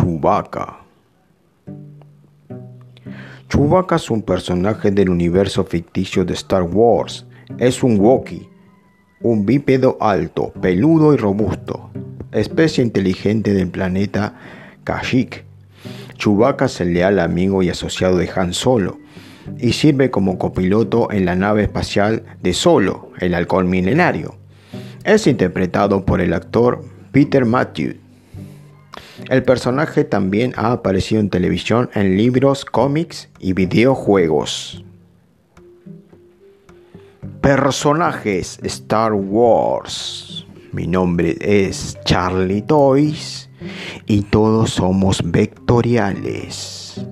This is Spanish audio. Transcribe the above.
Chewbacca. Chewbacca es un personaje del universo ficticio de Star Wars. Es un Wookiee, un bípedo alto, peludo y robusto, especie inteligente del planeta Kashyyyk. Chewbacca es el leal amigo y asociado de Han Solo y sirve como copiloto en la nave espacial de Solo, el halcón milenario. Es interpretado por el actor Peter Matthews. El personaje también ha aparecido en televisión, en libros, cómics y videojuegos. Personajes Star Wars. Mi nombre es Charlie Toys y todos somos vectoriales.